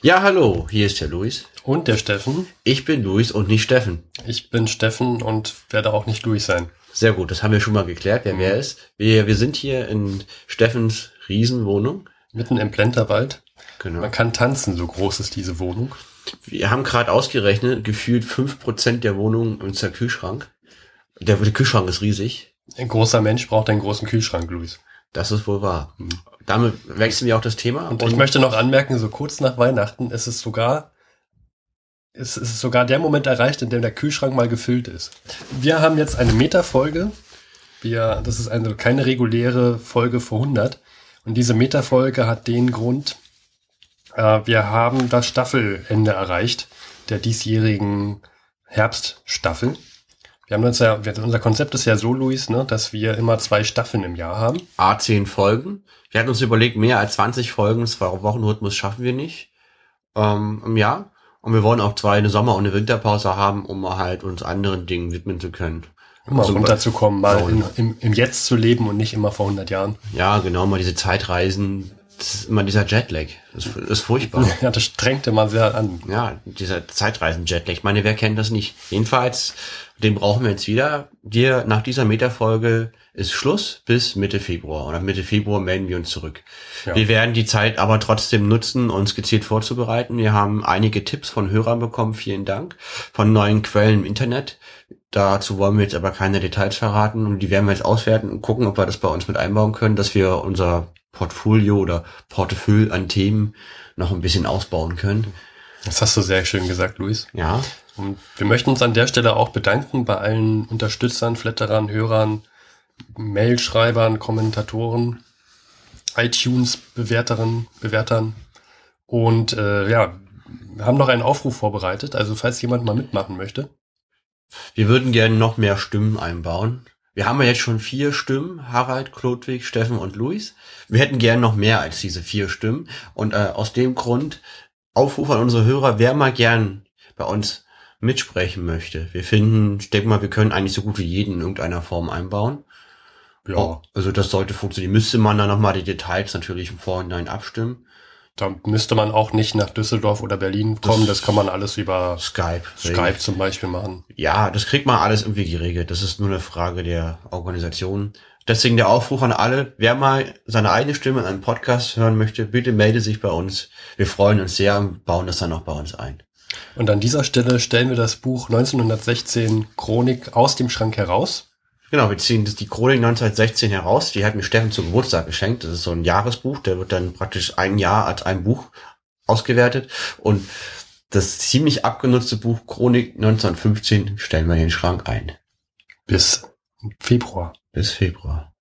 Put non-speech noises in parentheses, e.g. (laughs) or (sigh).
Ja, hallo, hier ist der Luis. Und der Steffen. Ich bin Luis und nicht Steffen. Ich bin Steffen und werde auch nicht Luis sein. Sehr gut, das haben wir schon mal geklärt, wer mhm. wer ist. Wir, wir sind hier in Steffens Riesenwohnung. Mitten im Plenterwald. Genau. Man kann tanzen, so groß ist diese Wohnung. Wir haben gerade ausgerechnet, gefühlt fünf Prozent der Wohnung ist der Kühlschrank. Der, der Kühlschrank ist riesig. Ein großer Mensch braucht einen großen Kühlschrank, Luis. Das ist wohl wahr. Mhm. Damit wechseln wir auch das Thema. Und, und ich möchte noch anmerken, so kurz nach Weihnachten ist es sogar, ist es sogar der Moment erreicht, in dem der Kühlschrank mal gefüllt ist. Wir haben jetzt eine Metafolge. Wir, das ist eine keine reguläre Folge vor 100. Und diese Metafolge hat den Grund, äh, wir haben das Staffelende erreicht der diesjährigen Herbststaffel. Wir haben uns ja, unser Konzept ist ja so, Luis, ne, dass wir immer zwei Staffeln im Jahr haben. A10 Folgen. Wir hatten uns überlegt, mehr als 20 Folgen, zwei Wochenrhythmus schaffen wir nicht ähm, im Jahr. Und wir wollen auch zwei eine Sommer- und eine Winterpause haben, um halt uns anderen Dingen widmen zu können. Mal also runterzukommen, mal in, im, im Jetzt zu leben und nicht immer vor 100 Jahren. Ja, genau, mal diese Zeitreisen, das ist immer dieser Jetlag. Das ist furchtbar. (laughs) Ja, das strengte man sehr an. Ja, dieser Zeitreisen-Jetlag. Ich meine, wer kennt das nicht? Jedenfalls, den brauchen wir jetzt wieder. Wir, nach dieser Metafolge ist Schluss bis Mitte Februar. Und ab Mitte Februar melden wir uns zurück. Ja. Wir werden die Zeit aber trotzdem nutzen, uns gezielt vorzubereiten. Wir haben einige Tipps von Hörern bekommen. Vielen Dank. Von neuen Quellen im Internet. Dazu wollen wir jetzt aber keine Details verraten und die werden wir jetzt auswerten und gucken, ob wir das bei uns mit einbauen können, dass wir unser Portfolio oder Portefeuille an Themen noch ein bisschen ausbauen können. Das hast du sehr schön gesagt, Luis. Ja. Und wir möchten uns an der Stelle auch bedanken bei allen Unterstützern, Flatterern, Hörern, Mailschreibern, Kommentatoren, iTunes-Bewerterinnen, Bewertern. Und äh, ja, wir haben noch einen Aufruf vorbereitet. Also falls jemand mal mitmachen möchte. Wir würden gerne noch mehr Stimmen einbauen. Wir haben ja jetzt schon vier Stimmen, Harald, Klodwig, Steffen und Luis. Wir hätten gern noch mehr als diese vier Stimmen. Und äh, aus dem Grund Aufruf an unsere Hörer, wer mal gern bei uns mitsprechen möchte. Wir finden, ich denke mal, wir können eigentlich so gut wie jeden in irgendeiner Form einbauen. Ja. Also das sollte funktionieren. Müsste man dann nochmal die Details natürlich im Vorhinein abstimmen. Da müsste man auch nicht nach Düsseldorf oder Berlin kommen. Das, das kann man alles über Skype, Skype zum Beispiel machen. Ja, das kriegt man alles irgendwie geregelt. Das ist nur eine Frage der Organisation. Deswegen der Aufruf an alle, wer mal seine eigene Stimme in einem Podcast hören möchte, bitte melde sich bei uns. Wir freuen uns sehr und bauen das dann auch bei uns ein. Und an dieser Stelle stellen wir das Buch 1916 Chronik aus dem Schrank heraus. Genau, wir ziehen die Chronik 1916 heraus. Die hat mir Steffen zum Geburtstag geschenkt. Das ist so ein Jahresbuch. Der wird dann praktisch ein Jahr als ein Buch ausgewertet. Und das ziemlich abgenutzte Buch Chronik 1915 stellen wir in den Schrank ein. Bis Februar. Bis Februar.